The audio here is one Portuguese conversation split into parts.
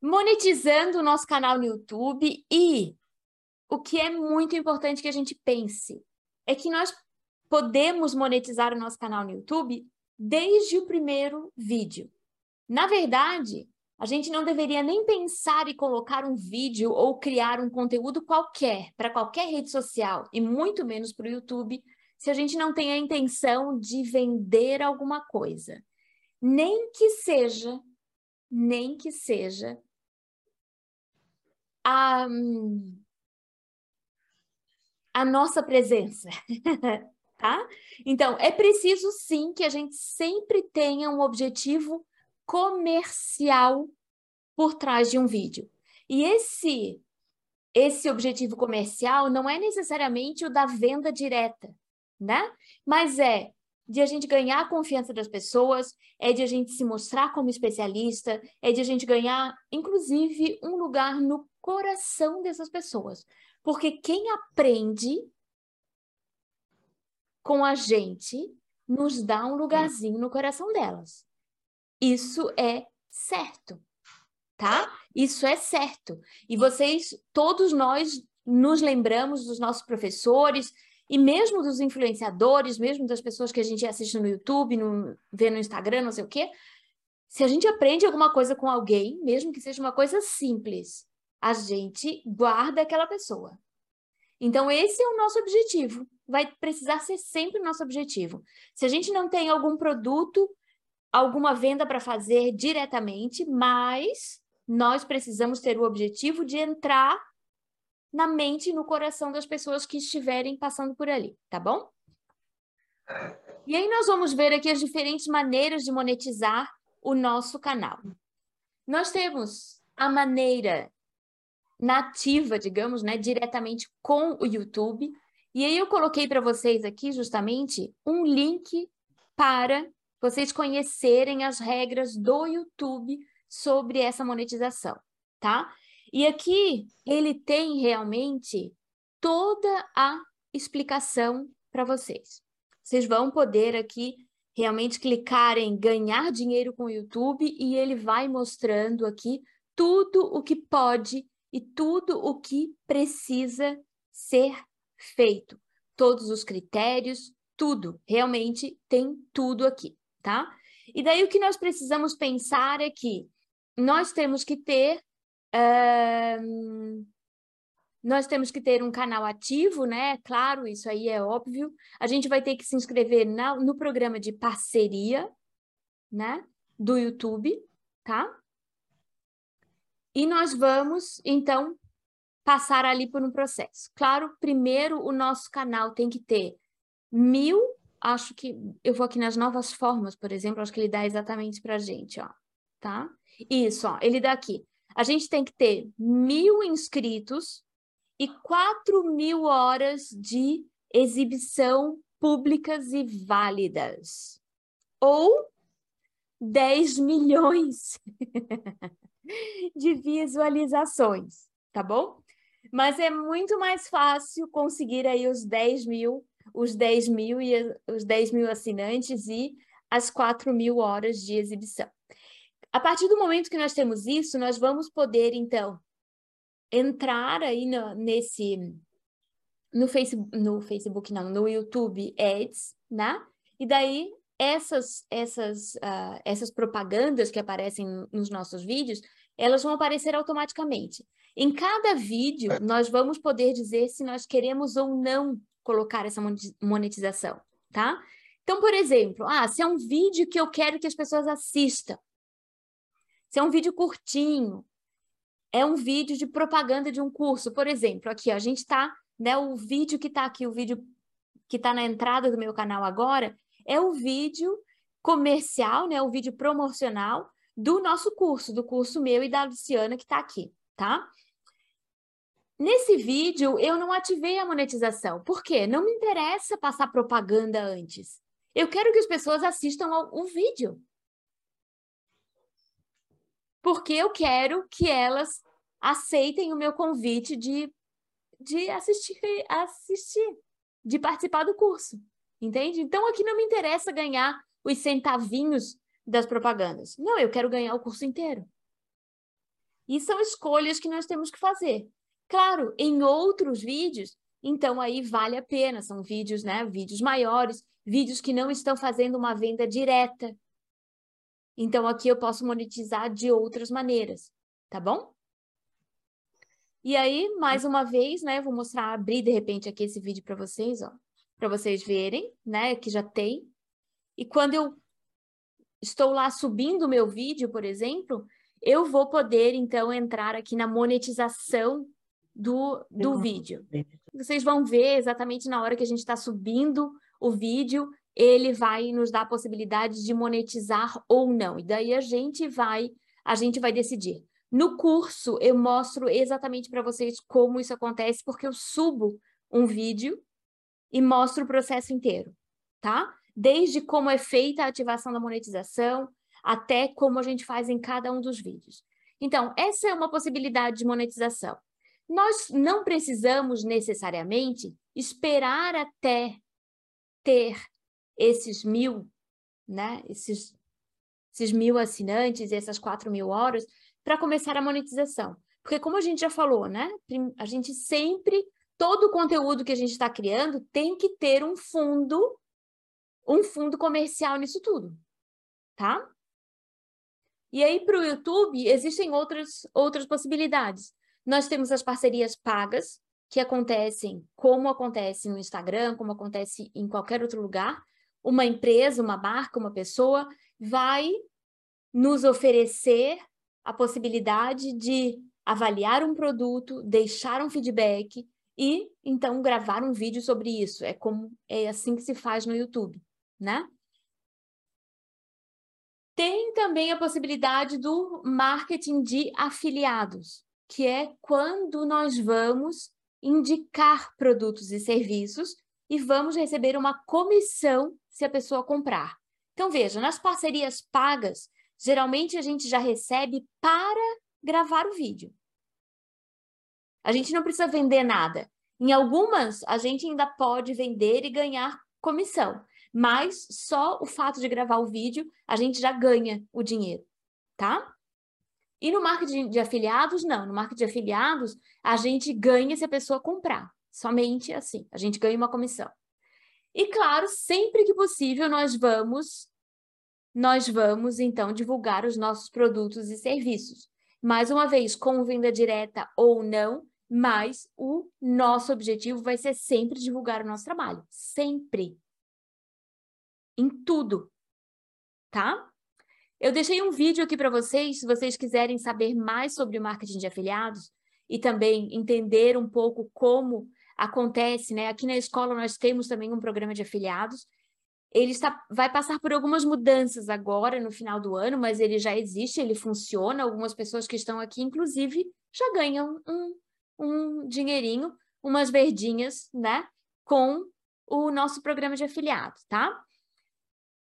monetizando o nosso canal no YouTube e o que é muito importante que a gente pense é que nós podemos monetizar o nosso canal no YouTube desde o primeiro vídeo. Na verdade, a gente não deveria nem pensar em colocar um vídeo ou criar um conteúdo qualquer para qualquer rede social e muito menos para o YouTube se a gente não tem a intenção de vender alguma coisa. Nem que seja, nem que seja a, a nossa presença, tá? Então, é preciso sim que a gente sempre tenha um objetivo comercial por trás de um vídeo. E esse esse objetivo comercial não é necessariamente o da venda direta, né? Mas é de a gente ganhar a confiança das pessoas, é de a gente se mostrar como especialista, é de a gente ganhar, inclusive, um lugar no coração dessas pessoas. Porque quem aprende com a gente nos dá um lugarzinho no coração delas. Isso é certo, tá? Isso é certo. E vocês, todos nós, nos lembramos dos nossos professores e mesmo dos influenciadores, mesmo das pessoas que a gente assiste no YouTube, no, vê no Instagram, não sei o quê. Se a gente aprende alguma coisa com alguém, mesmo que seja uma coisa simples, a gente guarda aquela pessoa. Então, esse é o nosso objetivo. Vai precisar ser sempre o nosso objetivo. Se a gente não tem algum produto alguma venda para fazer diretamente, mas nós precisamos ter o objetivo de entrar na mente e no coração das pessoas que estiverem passando por ali, tá bom? E aí nós vamos ver aqui as diferentes maneiras de monetizar o nosso canal. Nós temos a maneira nativa, digamos, né, diretamente com o YouTube. E aí eu coloquei para vocês aqui justamente um link para vocês conhecerem as regras do YouTube sobre essa monetização, tá? E aqui ele tem realmente toda a explicação para vocês. Vocês vão poder aqui realmente clicar em ganhar dinheiro com o YouTube e ele vai mostrando aqui tudo o que pode e tudo o que precisa ser feito. Todos os critérios, tudo, realmente tem tudo aqui tá? E daí o que nós precisamos pensar é que nós temos que ter uh, nós temos que ter um canal ativo, né? Claro, isso aí é óbvio. A gente vai ter que se inscrever na, no programa de parceria, né? Do YouTube, tá? E nós vamos, então, passar ali por um processo. Claro, primeiro o nosso canal tem que ter mil acho que eu vou aqui nas novas formas, por exemplo, acho que ele dá exatamente para a gente, ó, tá? Isso, ó, ele dá aqui. A gente tem que ter mil inscritos e quatro mil horas de exibição públicas e válidas. Ou 10 milhões de visualizações, tá bom? Mas é muito mais fácil conseguir aí os 10 mil os 10 mil, e, os 10 mil assinantes e as 4 mil horas de exibição. A partir do momento que nós temos isso, nós vamos poder, então, entrar aí no, nesse no Facebook, no Facebook não, no YouTube Ads, né? E daí essas essas uh, essas propagandas que aparecem nos nossos vídeos, elas vão aparecer automaticamente. Em cada vídeo, nós vamos poder dizer se nós queremos ou não colocar essa monetização, tá? Então, por exemplo, ah, se é um vídeo que eu quero que as pessoas assistam, se é um vídeo curtinho, é um vídeo de propaganda de um curso, por exemplo, aqui ó, a gente está, né, o vídeo que está aqui, o vídeo que está na entrada do meu canal agora, é o vídeo comercial, né, o vídeo promocional do nosso curso, do curso meu e da Luciana que está aqui, tá? Nesse vídeo, eu não ativei a monetização. Por quê? Não me interessa passar propaganda antes. Eu quero que as pessoas assistam o vídeo. Porque eu quero que elas aceitem o meu convite de, de assistir, assistir, de participar do curso. Entende? Então, aqui não me interessa ganhar os centavinhos das propagandas. Não, eu quero ganhar o curso inteiro. E são escolhas que nós temos que fazer. Claro, em outros vídeos, então aí vale a pena, são vídeos, né, vídeos maiores, vídeos que não estão fazendo uma venda direta. Então aqui eu posso monetizar de outras maneiras, tá bom? E aí, mais uma vez, né, vou mostrar, abrir de repente aqui esse vídeo para vocês, ó, para vocês verem, né, que já tem. E quando eu estou lá subindo o meu vídeo, por exemplo, eu vou poder, então, entrar aqui na monetização do, do vídeo. Vocês vão ver exatamente na hora que a gente está subindo o vídeo, ele vai nos dar a possibilidade de monetizar ou não. E daí a gente vai, a gente vai decidir. No curso, eu mostro exatamente para vocês como isso acontece, porque eu subo um vídeo e mostro o processo inteiro, tá? Desde como é feita a ativação da monetização, até como a gente faz em cada um dos vídeos. Então, essa é uma possibilidade de monetização. Nós não precisamos necessariamente esperar até ter esses mil, né? Esses, esses mil assinantes, essas quatro mil horas, para começar a monetização. Porque como a gente já falou, né? A gente sempre, todo o conteúdo que a gente está criando tem que ter um fundo, um fundo comercial nisso tudo, tá? E aí, para o YouTube, existem outras, outras possibilidades. Nós temos as parcerias pagas, que acontecem como acontece no Instagram, como acontece em qualquer outro lugar. Uma empresa, uma marca, uma pessoa vai nos oferecer a possibilidade de avaliar um produto, deixar um feedback e então gravar um vídeo sobre isso. É como é assim que se faz no YouTube, né? Tem também a possibilidade do marketing de afiliados, que é quando nós vamos indicar produtos e serviços e vamos receber uma comissão se a pessoa comprar. Então, veja, nas parcerias pagas, geralmente a gente já recebe para gravar o vídeo. A gente não precisa vender nada. Em algumas, a gente ainda pode vender e ganhar comissão, mas só o fato de gravar o vídeo, a gente já ganha o dinheiro, tá? E no marketing de afiliados, não. No marketing de afiliados, a gente ganha se a pessoa comprar. Somente assim. A gente ganha uma comissão. E claro, sempre que possível, nós vamos nós vamos então divulgar os nossos produtos e serviços. Mais uma vez, com venda direta ou não, mas o nosso objetivo vai ser sempre divulgar o nosso trabalho, sempre. Em tudo, tá? Eu deixei um vídeo aqui para vocês, se vocês quiserem saber mais sobre o marketing de afiliados e também entender um pouco como acontece, né? Aqui na escola nós temos também um programa de afiliados ele está, vai passar por algumas mudanças agora no final do ano, mas ele já existe, ele funciona. Algumas pessoas que estão aqui, inclusive, já ganham um, um dinheirinho, umas verdinhas, né? Com o nosso programa de afiliados, tá?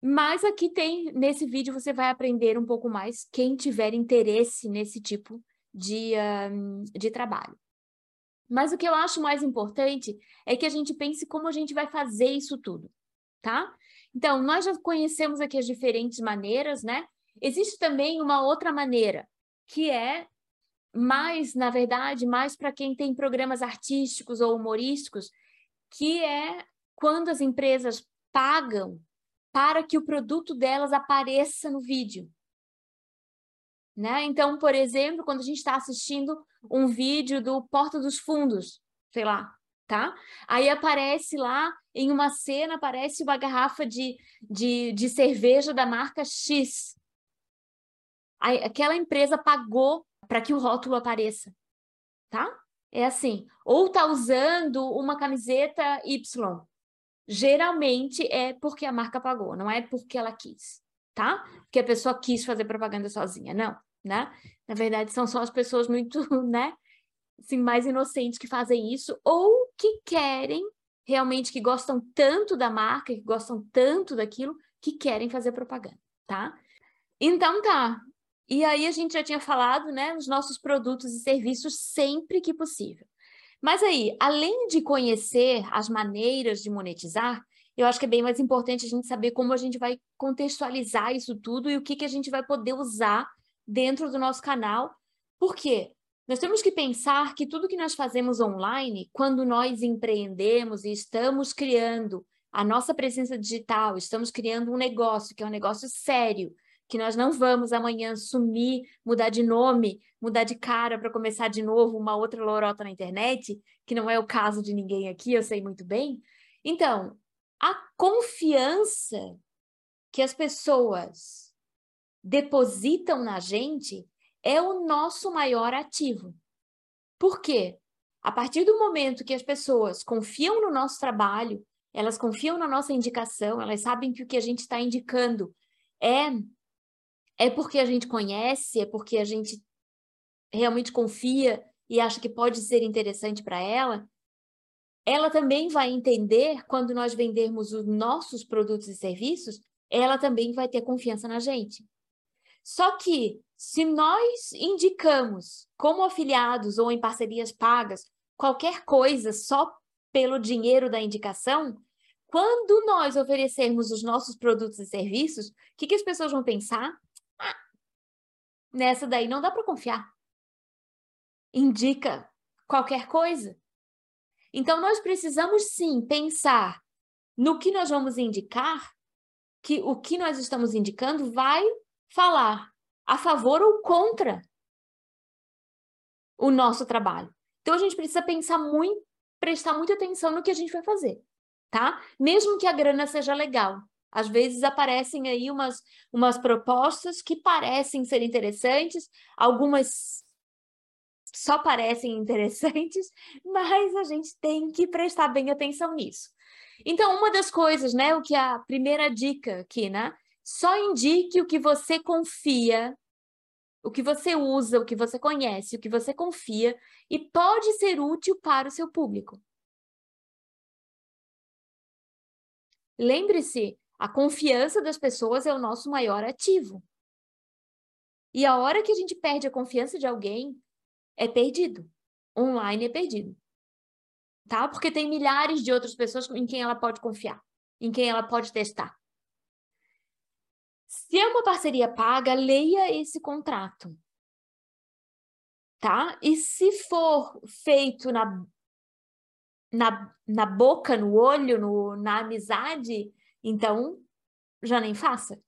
Mas aqui tem, nesse vídeo você vai aprender um pouco mais, quem tiver interesse nesse tipo de, um, de trabalho. Mas o que eu acho mais importante é que a gente pense como a gente vai fazer isso tudo, tá? Então, nós já conhecemos aqui as diferentes maneiras, né? Existe também uma outra maneira, que é mais, na verdade, mais para quem tem programas artísticos ou humorísticos, que é quando as empresas pagam para que o produto delas apareça no vídeo. Né? Então, por exemplo, quando a gente está assistindo um vídeo do Porta dos Fundos, sei lá, tá? Aí aparece lá, em uma cena, aparece uma garrafa de, de, de cerveja da marca X. Aquela empresa pagou para que o rótulo apareça, tá? É assim. Ou tá usando uma camiseta Y. Geralmente é porque a marca pagou, não é porque ela quis, tá? Porque a pessoa quis fazer propaganda sozinha, não, né? Na verdade, são só as pessoas muito, né? assim, mais inocentes que fazem isso, ou que querem realmente, que gostam tanto da marca, que gostam tanto daquilo, que querem fazer propaganda, tá? Então tá. E aí a gente já tinha falado, né, os nossos produtos e serviços sempre que possível. Mas aí, além de conhecer as maneiras de monetizar, eu acho que é bem mais importante a gente saber como a gente vai contextualizar isso tudo e o que, que a gente vai poder usar dentro do nosso canal Por quê? Nós temos que pensar que tudo que nós fazemos online, quando nós empreendemos e estamos criando a nossa presença digital, estamos criando um negócio que é um negócio sério, que nós não vamos amanhã sumir, mudar de nome, mudar de cara para começar de novo uma outra lorota na internet, que não é o caso de ninguém aqui, eu sei muito bem. Então, a confiança que as pessoas depositam na gente é o nosso maior ativo. Por quê? A partir do momento que as pessoas confiam no nosso trabalho, elas confiam na nossa indicação, elas sabem que o que a gente está indicando é é porque a gente conhece, é porque a gente realmente confia e acha que pode ser interessante para ela, ela também vai entender quando nós vendermos os nossos produtos e serviços, ela também vai ter confiança na gente. Só que se nós indicamos como afiliados ou em parcerias pagas qualquer coisa só pelo dinheiro da indicação, quando nós oferecermos os nossos produtos e serviços, o que, que as pessoas vão pensar? Nessa daí não dá para confiar. Indica qualquer coisa. Então, nós precisamos sim pensar no que nós vamos indicar, que o que nós estamos indicando vai falar a favor ou contra o nosso trabalho. Então, a gente precisa pensar muito prestar muita atenção no que a gente vai fazer, tá? Mesmo que a grana seja legal. Às vezes aparecem aí umas, umas propostas que parecem ser interessantes, algumas só parecem interessantes, mas a gente tem que prestar bem atenção nisso. Então, uma das coisas, né, o que a primeira dica aqui, né? Só indique o que você confia o que você usa, o que você conhece, o que você confia e pode ser útil para o seu público. Lembre-se, a confiança das pessoas é o nosso maior ativo. E a hora que a gente perde a confiança de alguém, é perdido. Online é perdido. Tá? Porque tem milhares de outras pessoas em quem ela pode confiar, em quem ela pode testar. Se é uma parceria paga, leia esse contrato. Tá? E se for feito na, na, na boca, no olho, no, na amizade, então já nem faça.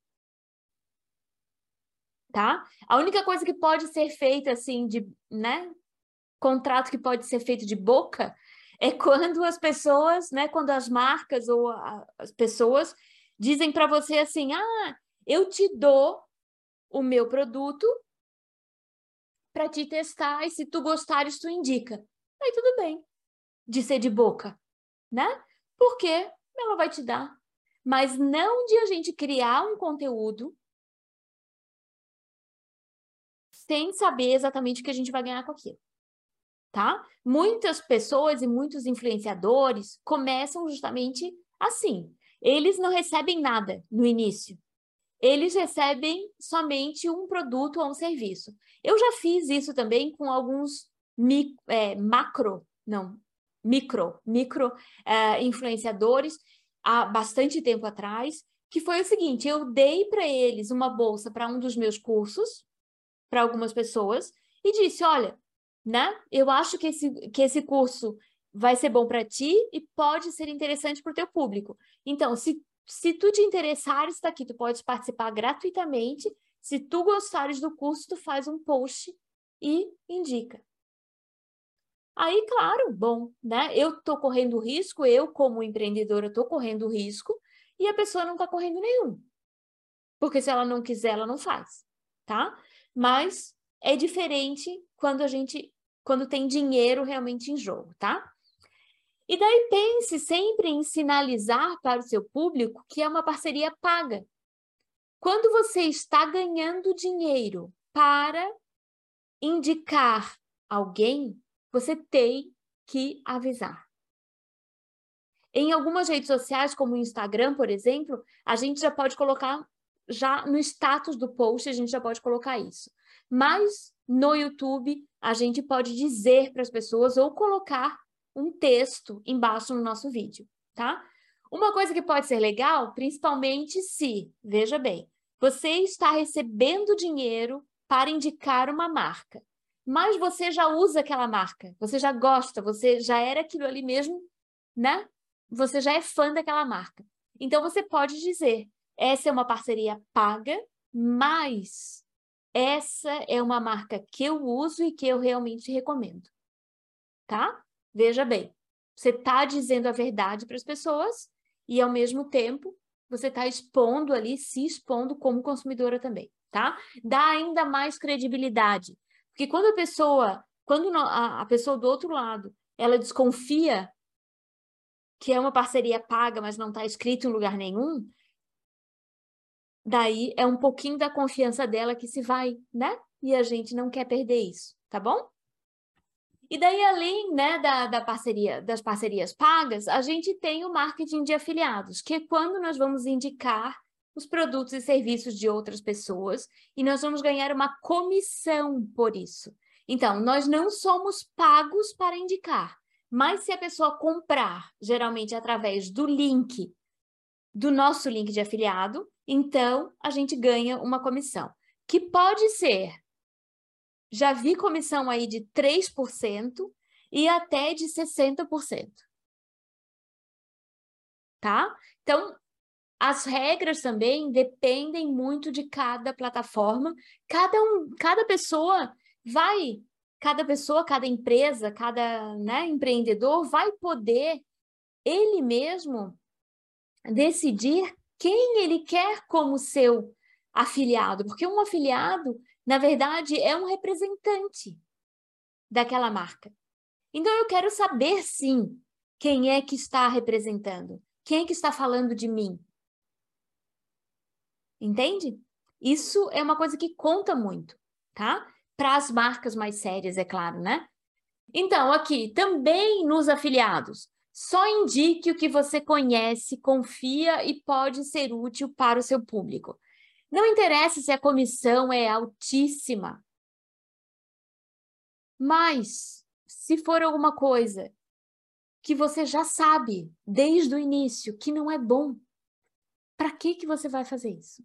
Tá? A única coisa que pode ser feita assim de, né, contrato que pode ser feito de boca é quando as pessoas, né, quando as marcas ou a, as pessoas dizem para você assim: "Ah, eu te dou o meu produto para te testar e se tu gostares, tu indica. Aí tudo bem, de ser de boca, né? Porque ela vai te dar. Mas não de a gente criar um conteúdo sem saber exatamente o que a gente vai ganhar com aquilo. Tá? Muitas pessoas e muitos influenciadores começam justamente assim. Eles não recebem nada no início eles recebem somente um produto ou um serviço. Eu já fiz isso também com alguns mi, é, macro, não, micro, micro é, influenciadores há bastante tempo atrás, que foi o seguinte: eu dei para eles uma bolsa para um dos meus cursos, para algumas pessoas, e disse: olha, né? Eu acho que esse, que esse curso vai ser bom para ti e pode ser interessante para o teu público. Então, se se tu te interessares, está aqui, tu pode participar gratuitamente. Se tu gostares do curso, tu faz um post e indica. Aí, claro, bom, né? Eu estou correndo risco, eu como empreendedora estou correndo risco e a pessoa não está correndo nenhum. Porque se ela não quiser, ela não faz, tá? Mas é diferente quando a gente, quando tem dinheiro realmente em jogo, tá? E daí pense sempre em sinalizar para o seu público que é uma parceria paga. Quando você está ganhando dinheiro para indicar alguém, você tem que avisar. Em algumas redes sociais, como o Instagram, por exemplo, a gente já pode colocar já no status do post, a gente já pode colocar isso. Mas no YouTube, a gente pode dizer para as pessoas ou colocar um texto embaixo no nosso vídeo, tá? Uma coisa que pode ser legal, principalmente se, veja bem, você está recebendo dinheiro para indicar uma marca. Mas você já usa aquela marca, você já gosta, você já era aquilo ali mesmo, né? Você já é fã daquela marca. Então você pode dizer: essa é uma parceria paga, mas essa é uma marca que eu uso e que eu realmente recomendo. Tá? Veja bem, você está dizendo a verdade para as pessoas e, ao mesmo tempo, você está expondo ali, se expondo como consumidora também, tá? Dá ainda mais credibilidade. Porque quando a pessoa, quando a, pessoa do outro lado, ela desconfia que é uma parceria paga, mas não está escrito em lugar nenhum, daí é um pouquinho da confiança dela que se vai, né? E a gente não quer perder isso, tá bom? E daí, além né, da, da parceria, das parcerias pagas, a gente tem o marketing de afiliados, que é quando nós vamos indicar os produtos e serviços de outras pessoas e nós vamos ganhar uma comissão por isso. Então, nós não somos pagos para indicar, mas se a pessoa comprar, geralmente através do link, do nosso link de afiliado, então a gente ganha uma comissão, que pode ser, já vi comissão aí de 3% e até de 60%. Tá? Então, as regras também dependem muito de cada plataforma. Cada um, cada pessoa vai, cada pessoa, cada empresa, cada né, empreendedor vai poder ele mesmo decidir quem ele quer como seu afiliado, porque um afiliado, na verdade, é um representante daquela marca. Então eu quero saber sim quem é que está representando, quem é que está falando de mim, Entende? Isso é uma coisa que conta muito, tá? Para as marcas mais sérias, é claro, né? Então, aqui, também nos afiliados, só indique o que você conhece, confia e pode ser útil para o seu público. Não interessa se a comissão é altíssima, mas se for alguma coisa que você já sabe desde o início que não é bom, para que que você vai fazer isso?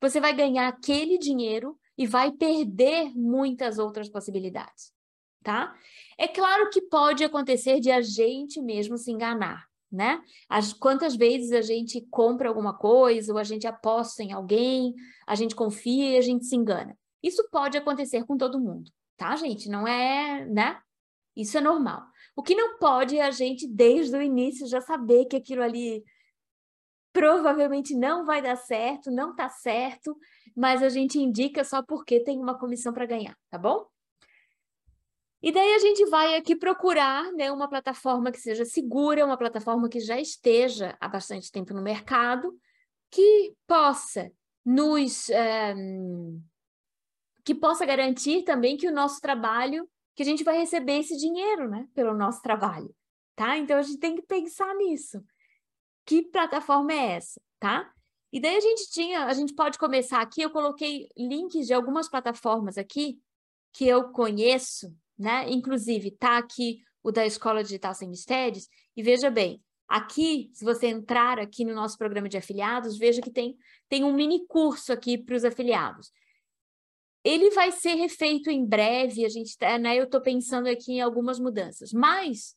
Você vai ganhar aquele dinheiro e vai perder muitas outras possibilidades, tá? É claro que pode acontecer de a gente mesmo se enganar, né? As, quantas vezes a gente compra alguma coisa, ou a gente aposta em alguém, a gente confia e a gente se engana. Isso pode acontecer com todo mundo, tá, gente? Não é, né? Isso é normal. O que não pode é a gente, desde o início, já saber que aquilo ali provavelmente não vai dar certo, não está certo, mas a gente indica só porque tem uma comissão para ganhar, tá bom? E daí a gente vai aqui procurar né, uma plataforma que seja segura, uma plataforma que já esteja há bastante tempo no mercado, que possa nos é, que possa garantir também que o nosso trabalho, que a gente vai receber esse dinheiro, né, pelo nosso trabalho, tá? Então a gente tem que pensar nisso que plataforma é essa, tá? E daí a gente tinha, a gente pode começar aqui, eu coloquei links de algumas plataformas aqui que eu conheço, né? Inclusive, tá aqui o da Escola Digital Sem Mistérios, e veja bem, aqui, se você entrar aqui no nosso programa de afiliados, veja que tem, tem um mini curso aqui para os afiliados. Ele vai ser refeito em breve, a gente, tá, né? Eu estou pensando aqui em algumas mudanças, mas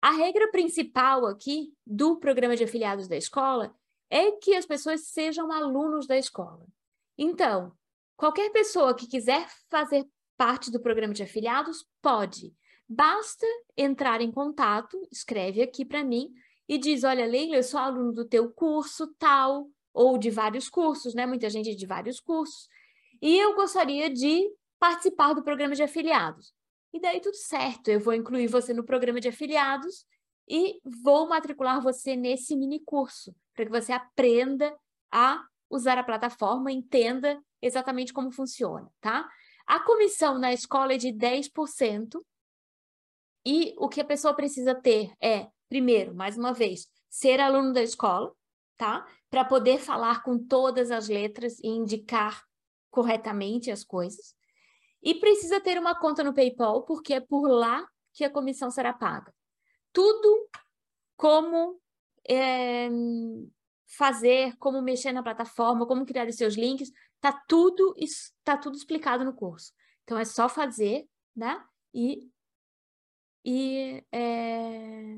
a regra principal aqui do programa de afiliados da escola é que as pessoas sejam alunos da escola. Então, qualquer pessoa que quiser fazer parte do programa de afiliados pode. Basta entrar em contato, escreve aqui para mim e diz: Olha, Leila, eu sou aluno do teu curso tal, ou de vários cursos, né? Muita gente de vários cursos, e eu gostaria de participar do programa de afiliados. E daí tudo certo, eu vou incluir você no programa de afiliados e vou matricular você nesse mini curso, para que você aprenda a usar a plataforma, entenda exatamente como funciona, tá? A comissão na escola é de 10%, e o que a pessoa precisa ter é, primeiro, mais uma vez, ser aluno da escola, tá? Para poder falar com todas as letras e indicar corretamente as coisas. E precisa ter uma conta no PayPal, porque é por lá que a comissão será paga. Tudo como é, fazer, como mexer na plataforma, como criar os seus links, tá tudo está tudo explicado no curso. Então é só fazer, né? E, e, é...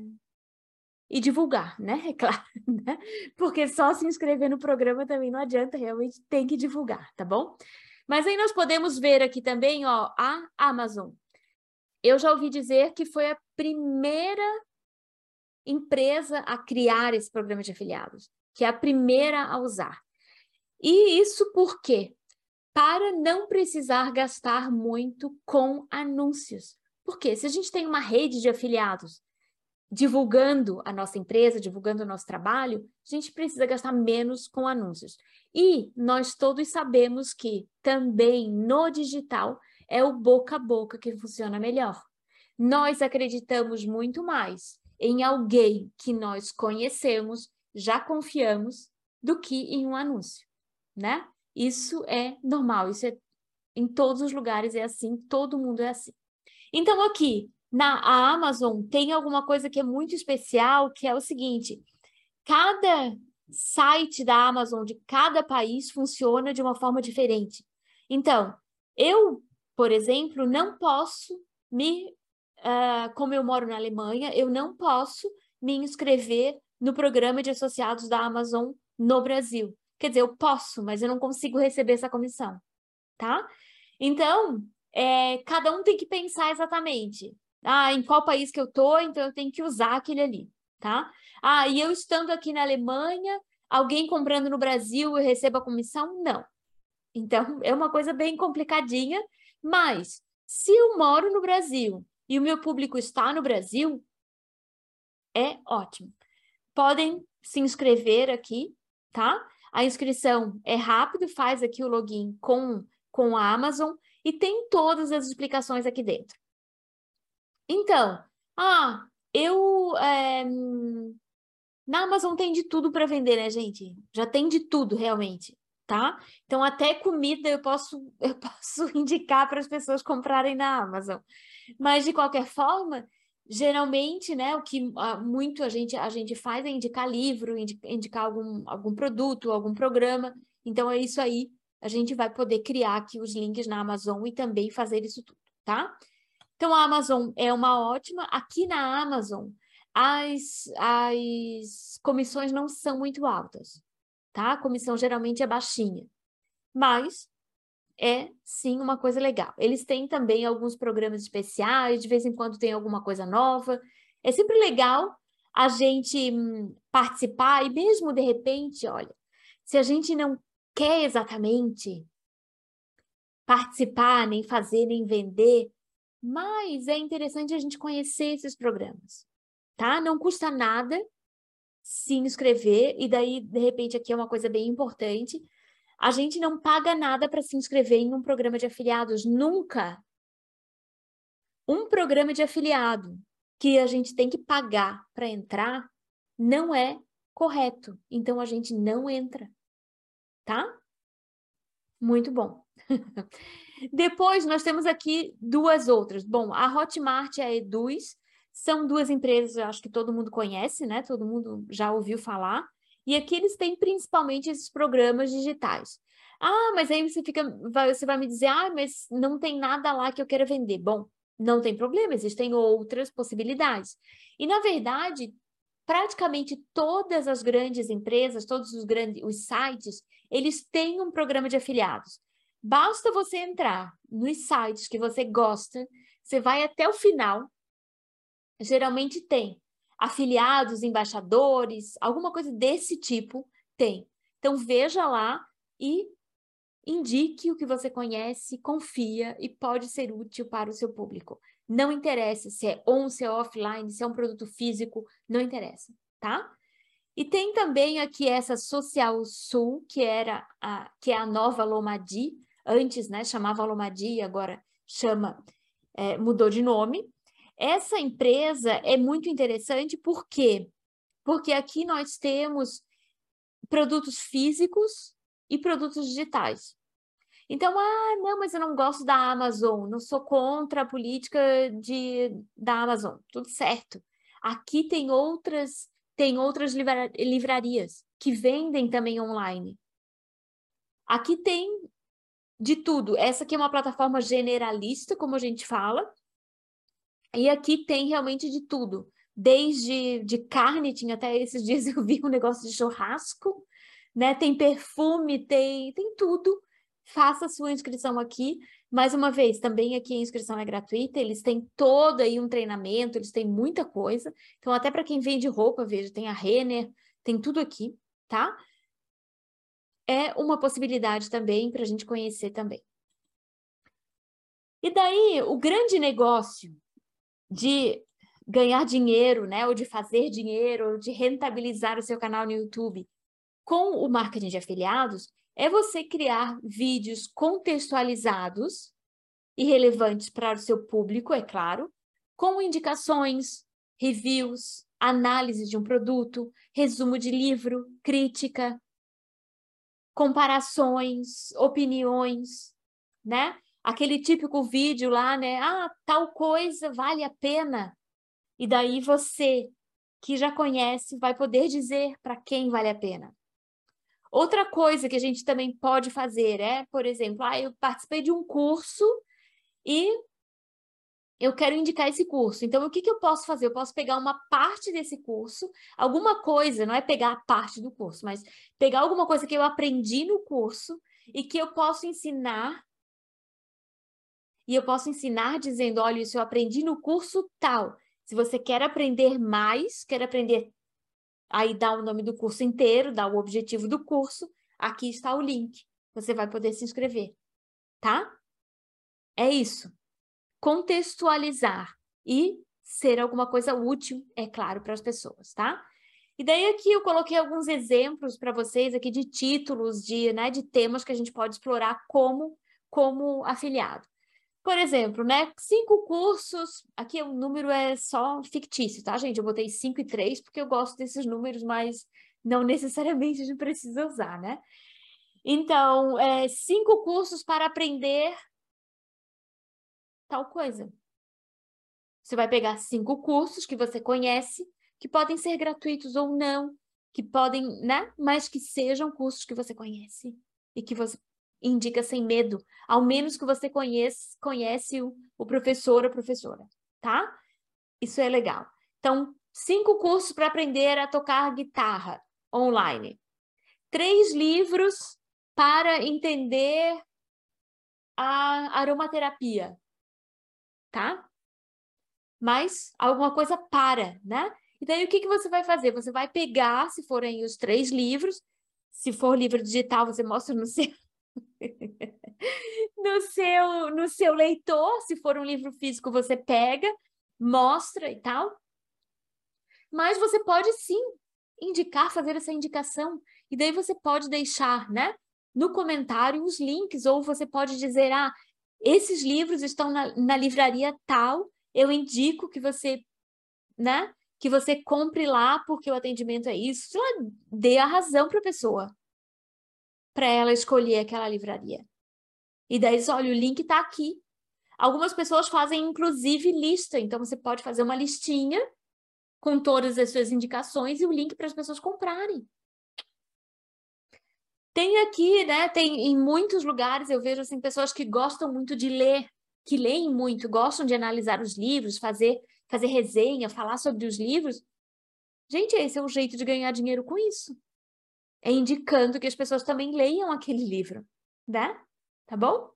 e divulgar, né? É claro, né? Porque só se inscrever no programa também não adianta, realmente tem que divulgar, tá bom? Mas aí nós podemos ver aqui também, ó, a Amazon. Eu já ouvi dizer que foi a primeira empresa a criar esse programa de afiliados, que é a primeira a usar. E isso por quê? Para não precisar gastar muito com anúncios. Porque se a gente tem uma rede de afiliados divulgando a nossa empresa, divulgando o nosso trabalho, a gente precisa gastar menos com anúncios. E nós todos sabemos que também no digital é o boca a boca que funciona melhor. Nós acreditamos muito mais em alguém que nós conhecemos, já confiamos, do que em um anúncio, né? Isso é normal, isso é em todos os lugares é assim, todo mundo é assim. Então aqui na Amazon tem alguma coisa que é muito especial, que é o seguinte: cada site da Amazon de cada país funciona de uma forma diferente. Então, eu, por exemplo, não posso me uh, como eu moro na Alemanha, eu não posso me inscrever no programa de associados da Amazon no Brasil. Quer dizer, eu posso, mas eu não consigo receber essa comissão, tá? Então, é, cada um tem que pensar exatamente. Ah, em qual país que eu tô, então eu tenho que usar aquele ali, tá? Ah, e eu estando aqui na Alemanha, alguém comprando no Brasil eu recebo a comissão? Não. Então, é uma coisa bem complicadinha, mas se eu moro no Brasil e o meu público está no Brasil, é ótimo. Podem se inscrever aqui, tá? A inscrição é rápido, faz aqui o login com, com a Amazon e tem todas as explicações aqui dentro. Então, ah, eu. É, na Amazon tem de tudo para vender, né, gente? Já tem de tudo, realmente, tá? Então, até comida eu posso, eu posso indicar para as pessoas comprarem na Amazon. Mas, de qualquer forma, geralmente, né, o que muito a gente, a gente faz é indicar livro, indicar algum, algum produto, algum programa. Então, é isso aí. A gente vai poder criar aqui os links na Amazon e também fazer isso tudo, tá? Então, a Amazon é uma ótima. Aqui na Amazon, as, as comissões não são muito altas, tá? A comissão geralmente é baixinha. Mas é sim uma coisa legal. Eles têm também alguns programas especiais, de vez em quando tem alguma coisa nova. É sempre legal a gente hum, participar e mesmo de repente, olha, se a gente não quer exatamente participar, nem fazer, nem vender, mas é interessante a gente conhecer esses programas, tá? Não custa nada se inscrever e daí de repente aqui é uma coisa bem importante a gente não paga nada para se inscrever em um programa de afiliados, nunca. Um programa de afiliado que a gente tem que pagar para entrar não é correto. Então a gente não entra. Tá? Muito bom. Depois nós temos aqui duas outras. Bom, a Hotmart e a Eduz são duas empresas, eu acho que todo mundo conhece, né? Todo mundo já ouviu falar. E aqui eles têm principalmente esses programas digitais. Ah, mas aí você fica, você vai me dizer, ah, mas não tem nada lá que eu queira vender. Bom, não tem problema, existem outras possibilidades. E na verdade, praticamente todas as grandes empresas, todos os grandes os sites, eles têm um programa de afiliados. Basta você entrar nos sites que você gosta, você vai até o final, geralmente tem afiliados, embaixadores, alguma coisa desse tipo tem. Então veja lá e indique o que você conhece, confia e pode ser útil para o seu público. Não interessa se é on, se é offline, se é um produto físico, não interessa, tá? E tem também aqui essa Social Sul, que era a, que é a nova Lomadi, antes, né, chamava Lomadi, agora chama, é, mudou de nome, essa empresa é muito interessante por quê? Porque aqui nós temos produtos físicos e produtos digitais. Então, ah, não, mas eu não gosto da Amazon, não sou contra a política de, da Amazon. Tudo certo. Aqui tem outras, tem outras livrarias que vendem também online. Aqui tem de tudo. Essa aqui é uma plataforma generalista, como a gente fala. E aqui tem realmente de tudo. Desde de carne, tinha até esses dias eu vi um negócio de churrasco, né? Tem perfume, tem, tem tudo. Faça sua inscrição aqui. Mais uma vez, também aqui a inscrição é gratuita, eles têm todo aí um treinamento, eles têm muita coisa. Então, até para quem vende roupa, veja, tem a Renner, tem tudo aqui, tá? É uma possibilidade também para a gente conhecer também. E daí, o grande negócio de ganhar dinheiro, né, ou de fazer dinheiro, ou de rentabilizar o seu canal no YouTube com o marketing de afiliados, é você criar vídeos contextualizados e relevantes para o seu público, é claro, com indicações, reviews, análise de um produto, resumo de livro, crítica, comparações, opiniões, né? Aquele típico vídeo lá, né? Ah, tal coisa vale a pena. E daí você, que já conhece, vai poder dizer para quem vale a pena. Outra coisa que a gente também pode fazer é, por exemplo, ah, eu participei de um curso e eu quero indicar esse curso. Então, o que, que eu posso fazer? Eu posso pegar uma parte desse curso, alguma coisa, não é pegar a parte do curso, mas pegar alguma coisa que eu aprendi no curso e que eu posso ensinar. E eu posso ensinar dizendo: olha, isso eu aprendi no curso tal. Se você quer aprender mais, quer aprender Aí dá o nome do curso inteiro, dá o objetivo do curso. Aqui está o link. Você vai poder se inscrever, tá? É isso. Contextualizar e ser alguma coisa útil, é claro, para as pessoas, tá? E daí aqui eu coloquei alguns exemplos para vocês aqui de títulos, de, né, de temas que a gente pode explorar como como afiliado. Por exemplo, né? Cinco cursos. Aqui o número é só fictício, tá, gente? Eu botei cinco e três porque eu gosto desses números, mas não necessariamente a gente precisa usar, né? Então, é, cinco cursos para aprender tal coisa. Você vai pegar cinco cursos que você conhece, que podem ser gratuitos ou não, que podem, né? Mas que sejam cursos que você conhece e que você indica sem medo, ao menos que você conhece, conhece o, o professor ou professora, tá? Isso é legal. Então, cinco cursos para aprender a tocar guitarra online. Três livros para entender a aromaterapia, tá? Mas alguma coisa para, né? E daí o que, que você vai fazer? Você vai pegar, se forem os três livros, se for livro digital, você mostra no seu, no seu no seu leitor, se for um livro físico, você pega, mostra e tal. Mas você pode sim indicar, fazer essa indicação, e daí você pode deixar, né, no comentário os links, ou você pode dizer, ah, esses livros estão na, na livraria tal, eu indico que você, né, que você compre lá porque o atendimento é isso, dê a razão para a pessoa para ela escolher aquela livraria. E daí olha, o link está aqui. Algumas pessoas fazem, inclusive, lista. Então, você pode fazer uma listinha com todas as suas indicações e o link para as pessoas comprarem. Tem aqui, né? Tem em muitos lugares eu vejo assim pessoas que gostam muito de ler, que leem muito, gostam de analisar os livros, fazer fazer resenha, falar sobre os livros. Gente, esse é o jeito de ganhar dinheiro com isso é indicando que as pessoas também leiam aquele livro, né? Tá bom?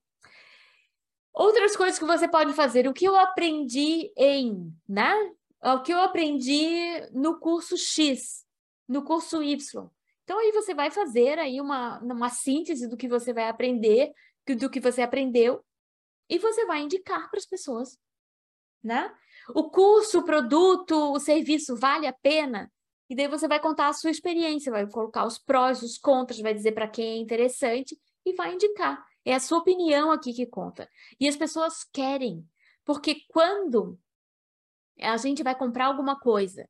Outras coisas que você pode fazer, o que eu aprendi em, né? O que eu aprendi no curso X, no curso Y. Então aí você vai fazer aí uma, uma síntese do que você vai aprender, do que você aprendeu, e você vai indicar para as pessoas, né? O curso, o produto, o serviço vale a pena? E daí você vai contar a sua experiência, vai colocar os prós, os contras, vai dizer para quem é interessante e vai indicar. É a sua opinião aqui que conta. E as pessoas querem, porque quando a gente vai comprar alguma coisa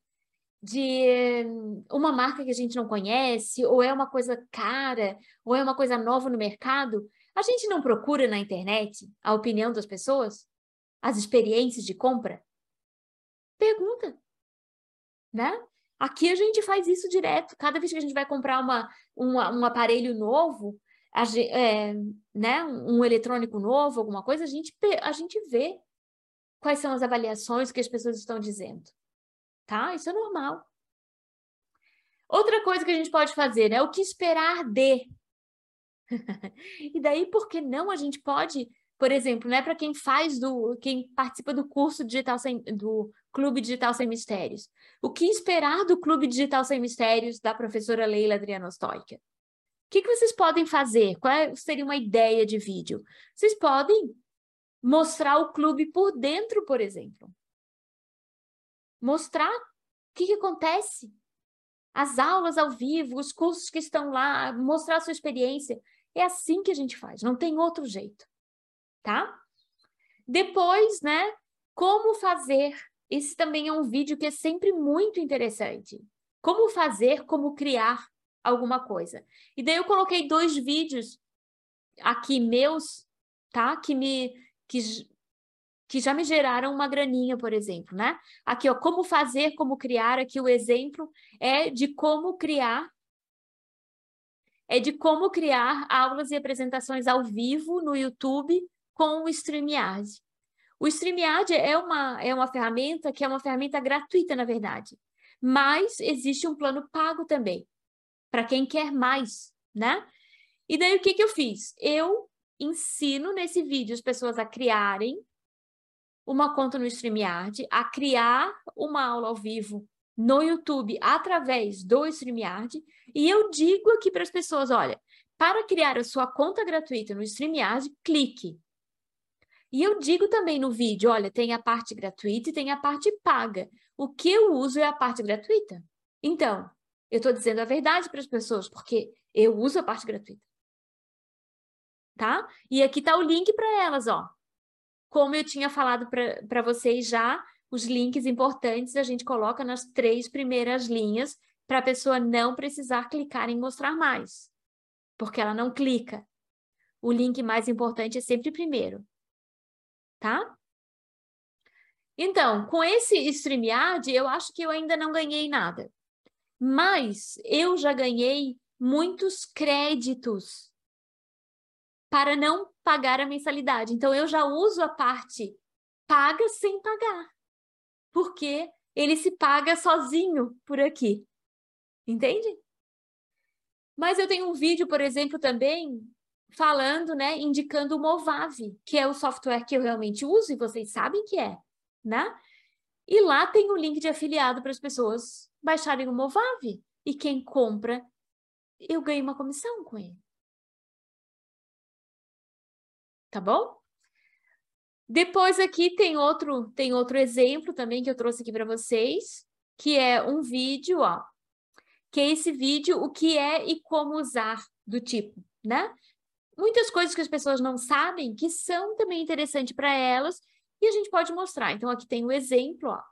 de uma marca que a gente não conhece, ou é uma coisa cara, ou é uma coisa nova no mercado, a gente não procura na internet a opinião das pessoas, as experiências de compra? Pergunta, né? Aqui a gente faz isso direto. Cada vez que a gente vai comprar uma, uma um aparelho novo, a, é, né, um eletrônico novo, alguma coisa, a gente, a gente vê quais são as avaliações que as pessoas estão dizendo. Tá? Isso é normal. Outra coisa que a gente pode fazer, né? O que esperar de. e daí, por que não a gente pode, por exemplo, né, para quem faz do, quem participa do curso digital sem, do Clube Digital Sem Mistérios. O que esperar do Clube Digital Sem Mistérios da professora Leila Adriana Stoica? O que, que vocês podem fazer? Qual é, seria uma ideia de vídeo? Vocês podem mostrar o clube por dentro, por exemplo. Mostrar o que, que acontece. As aulas ao vivo, os cursos que estão lá, mostrar a sua experiência. É assim que a gente faz, não tem outro jeito, tá? Depois, né, como fazer. Esse também é um vídeo que é sempre muito interessante. Como fazer, como criar alguma coisa. E daí eu coloquei dois vídeos aqui meus, tá? Que me que, que já me geraram uma graninha, por exemplo, né? Aqui, ó, como fazer, como criar, aqui o exemplo é de como criar é de como criar aulas e apresentações ao vivo no YouTube com o StreamYard. O StreamYard é uma, é uma ferramenta que é uma ferramenta gratuita, na verdade, mas existe um plano pago também para quem quer mais, né? E daí o que, que eu fiz? Eu ensino nesse vídeo as pessoas a criarem uma conta no StreamYard, a criar uma aula ao vivo no YouTube através do StreamYard, e eu digo aqui para as pessoas, olha, para criar a sua conta gratuita no StreamYard, clique. E eu digo também no vídeo, olha, tem a parte gratuita e tem a parte paga. O que eu uso é a parte gratuita. Então, eu estou dizendo a verdade para as pessoas, porque eu uso a parte gratuita. Tá? E aqui está o link para elas, ó. Como eu tinha falado para vocês já, os links importantes a gente coloca nas três primeiras linhas para a pessoa não precisar clicar em mostrar mais, porque ela não clica. O link mais importante é sempre primeiro, tá? Então, com esse StreamYard, eu acho que eu ainda não ganhei nada. Mas eu já ganhei muitos créditos para não pagar a mensalidade. Então eu já uso a parte paga sem pagar. Porque ele se paga sozinho por aqui. Entende? Mas eu tenho um vídeo, por exemplo, também falando, né, indicando o Movave, que é o software que eu realmente uso e vocês sabem que é, né? E lá tem o link de afiliado para as pessoas baixarem o Movave. E quem compra, eu ganho uma comissão com ele. Tá bom? Depois aqui tem outro, tem outro exemplo também que eu trouxe aqui para vocês, que é um vídeo, ó. Que é esse vídeo, o que é e como usar do tipo, né? Muitas coisas que as pessoas não sabem que são também interessantes para elas e a gente pode mostrar. Então aqui tem o exemplo, ó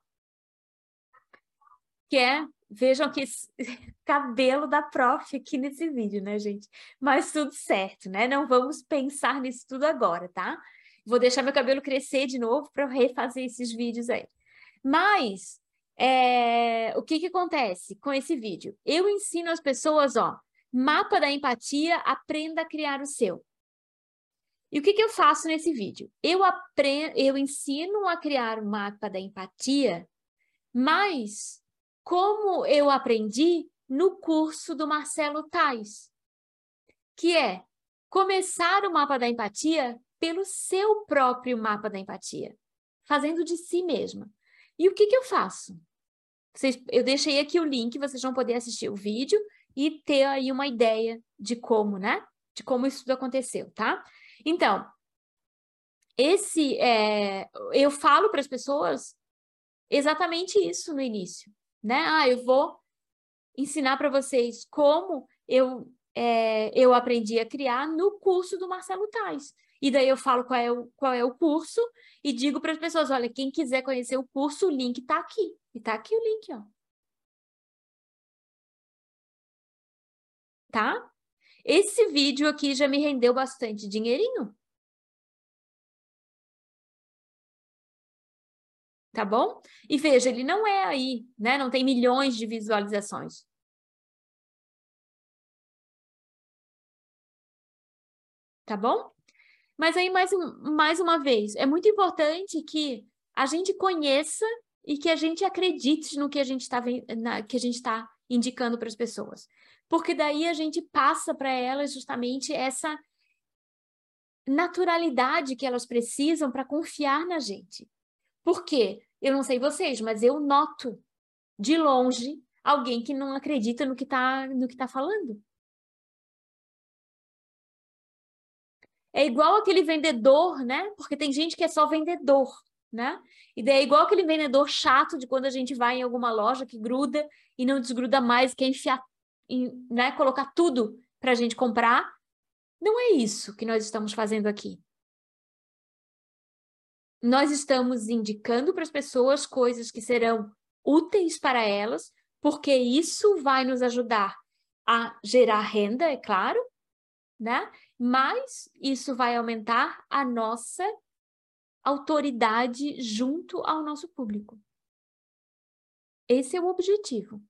que é, vejam que cabelo da prof aqui nesse vídeo, né, gente? Mas tudo certo, né? Não vamos pensar nisso tudo agora, tá? Vou deixar meu cabelo crescer de novo para refazer esses vídeos aí. Mas, é, o que que acontece com esse vídeo? Eu ensino as pessoas, ó, mapa da empatia, aprenda a criar o seu. E o que, que eu faço nesse vídeo? Eu, aprendo, eu ensino a criar o mapa da empatia, mas como eu aprendi no curso do Marcelo Tais, que é começar o mapa da empatia pelo seu próprio mapa da empatia, fazendo de si mesma. E o que, que eu faço? Vocês, eu deixei aqui o link, vocês vão poder assistir o vídeo e ter aí uma ideia de como, né? De como isso tudo aconteceu, tá? Então, esse é, eu falo para as pessoas exatamente isso no início né? Ah, eu vou ensinar para vocês como eu, é, eu aprendi a criar no curso do Marcelo Tais. E daí eu falo qual é o, qual é o curso e digo para as pessoas, olha, quem quiser conhecer o curso, o link está aqui. E está aqui o link, ó. Tá? Esse vídeo aqui já me rendeu bastante dinheirinho. Tá bom? E veja, ele não é aí, né? Não tem milhões de visualizações. tá bom? Mas aí, mais, mais uma vez, é muito importante que a gente conheça e que a gente acredite no que a gente está que a gente está indicando para as pessoas. Porque daí a gente passa para elas justamente essa naturalidade que elas precisam para confiar na gente. Por quê? Eu não sei vocês, mas eu noto de longe alguém que não acredita no que está no que tá falando. É igual aquele vendedor, né? Porque tem gente que é só vendedor, né? E daí é igual aquele vendedor chato de quando a gente vai em alguma loja que gruda e não desgruda mais, quer enfiar, né? Colocar tudo para a gente comprar. Não é isso que nós estamos fazendo aqui. Nós estamos indicando para as pessoas coisas que serão úteis para elas, porque isso vai nos ajudar a gerar renda, é claro, né? Mas isso vai aumentar a nossa autoridade junto ao nosso público. Esse é o objetivo.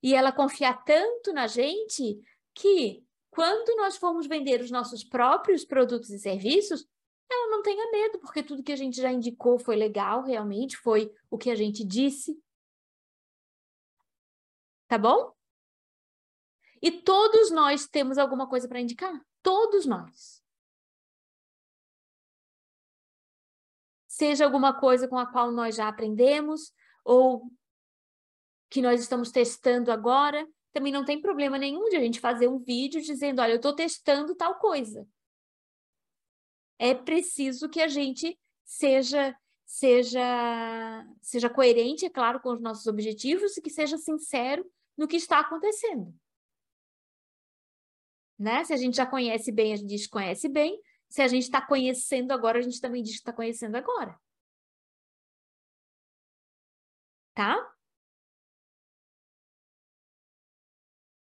E ela confiar tanto na gente que quando nós formos vender os nossos próprios produtos e serviços, ela não tenha medo, porque tudo que a gente já indicou foi legal, realmente foi o que a gente disse. Tá bom? E todos nós temos alguma coisa para indicar. Todos nós. Seja alguma coisa com a qual nós já aprendemos ou que nós estamos testando agora, também não tem problema nenhum de a gente fazer um vídeo dizendo, olha, eu estou testando tal coisa. É preciso que a gente seja seja seja coerente, é claro, com os nossos objetivos e que seja sincero no que está acontecendo né? Se a gente já conhece bem, a gente diz que conhece bem. Se a gente está conhecendo agora, a gente também diz que está conhecendo agora. Tá?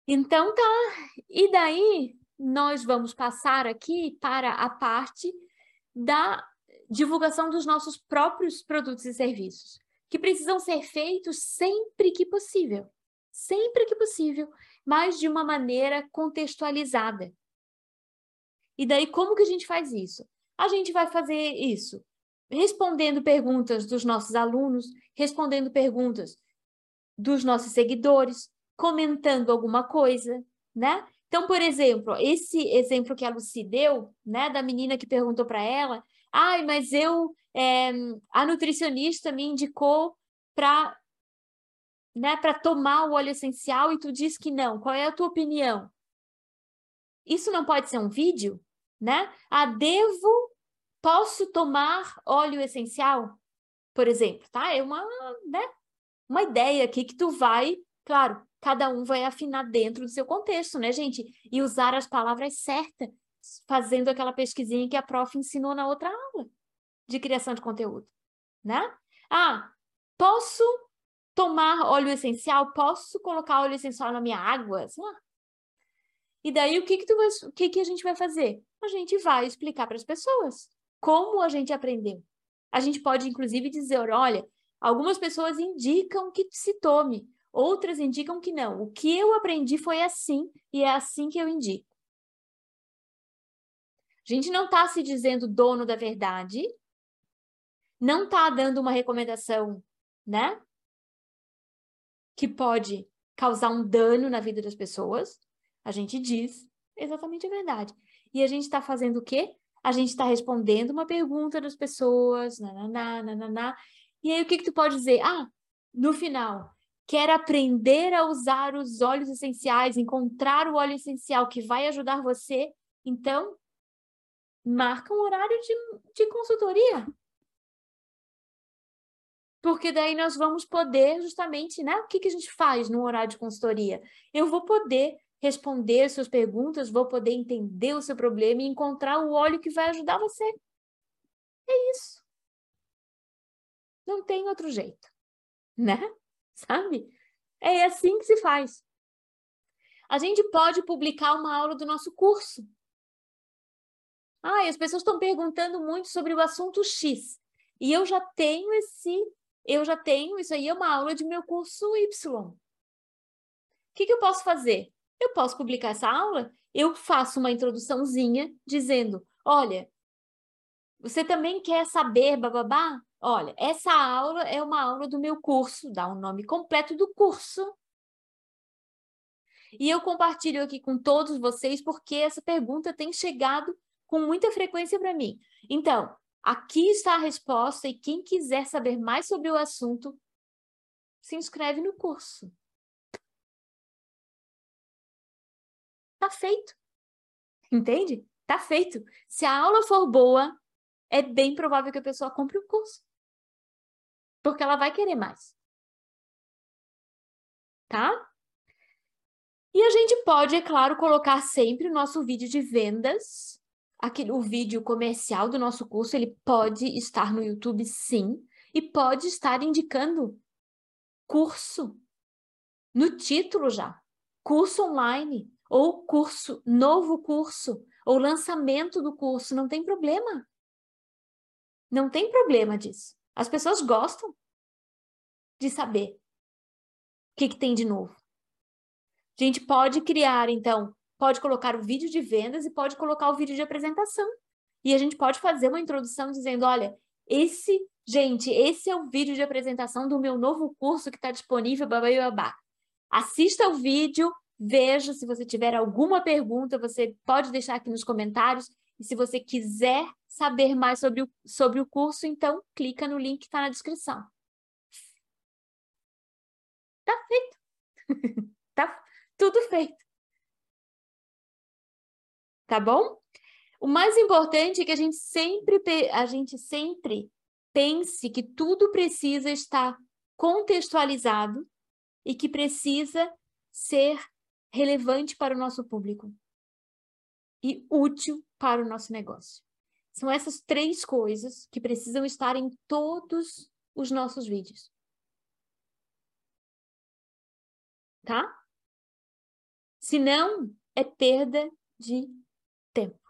Então tá. E daí nós vamos passar aqui para a parte da divulgação dos nossos próprios produtos e serviços, que precisam ser feitos sempre que possível. Sempre que possível mas de uma maneira contextualizada. E daí, como que a gente faz isso? A gente vai fazer isso respondendo perguntas dos nossos alunos, respondendo perguntas dos nossos seguidores, comentando alguma coisa, né? Então, por exemplo, esse exemplo que a Lucy deu, né, da menina que perguntou para ela, ai, mas eu, é, a nutricionista me indicou para né, para tomar o óleo essencial e tu diz que não. Qual é a tua opinião? Isso não pode ser um vídeo, né? Ah, devo, posso tomar óleo essencial, por exemplo, tá? É uma, né, uma ideia aqui que tu vai, claro, cada um vai afinar dentro do seu contexto, né, gente? E usar as palavras certas, fazendo aquela pesquisinha que a prof ensinou na outra aula de criação de conteúdo, né? Ah, posso tomar óleo essencial? Posso colocar óleo essencial na minha água? Sei lá. E daí o que que, tu vai, o que que a gente vai fazer? A gente vai explicar para as pessoas como a gente aprendeu. A gente pode inclusive dizer, olha, algumas pessoas indicam que se tome, outras indicam que não. O que eu aprendi foi assim e é assim que eu indico. A gente não está se dizendo dono da verdade, não está dando uma recomendação, né? que pode causar um dano na vida das pessoas, a gente diz exatamente a verdade. E a gente está fazendo o quê? A gente está respondendo uma pergunta das pessoas, nananá, nananá. E aí o que, que tu pode dizer? Ah, no final, quer aprender a usar os óleos essenciais, encontrar o óleo essencial que vai ajudar você, então marca um horário de, de consultoria porque daí nós vamos poder justamente, né? O que, que a gente faz no horário de consultoria? Eu vou poder responder suas perguntas, vou poder entender o seu problema e encontrar o óleo que vai ajudar você. É isso. Não tem outro jeito, né? Sabe? É assim que se faz. A gente pode publicar uma aula do nosso curso. Ah, as pessoas estão perguntando muito sobre o assunto X. E eu já tenho esse eu já tenho, isso aí é uma aula de meu curso Y. O que, que eu posso fazer? Eu posso publicar essa aula eu faço uma introduçãozinha dizendo: olha, você também quer saber, bababá? Olha, essa aula é uma aula do meu curso, dá o um nome completo do curso. E eu compartilho aqui com todos vocês porque essa pergunta tem chegado com muita frequência para mim. Então, aqui está a resposta e quem quiser saber mais sobre o assunto, se inscreve no curso. Tá feito. Entende? Tá feito. Se a aula for boa, é bem provável que a pessoa compre o curso. Porque ela vai querer mais. Tá? E a gente pode, é claro, colocar sempre o nosso vídeo de vendas. Aquele, o vídeo comercial do nosso curso, ele pode estar no YouTube, sim. E pode estar indicando curso no título já. Curso online ou curso, novo curso, ou lançamento do curso, não tem problema. Não tem problema disso. As pessoas gostam de saber o que, que tem de novo. A gente pode criar, então, pode colocar o vídeo de vendas e pode colocar o vídeo de apresentação. E a gente pode fazer uma introdução dizendo: olha, esse, gente, esse é o vídeo de apresentação do meu novo curso que está disponível, babá. Assista o vídeo, Veja, se você tiver alguma pergunta, você pode deixar aqui nos comentários. E se você quiser saber mais sobre o, sobre o curso, então clica no link que está na descrição. Tá feito. tá tudo feito. Tá bom? O mais importante é que a gente sempre a gente sempre pense que tudo precisa estar contextualizado e que precisa ser relevante para o nosso público e útil para o nosso negócio. São essas três coisas que precisam estar em todos os nossos vídeos. Tá? Senão, é perda de tempo.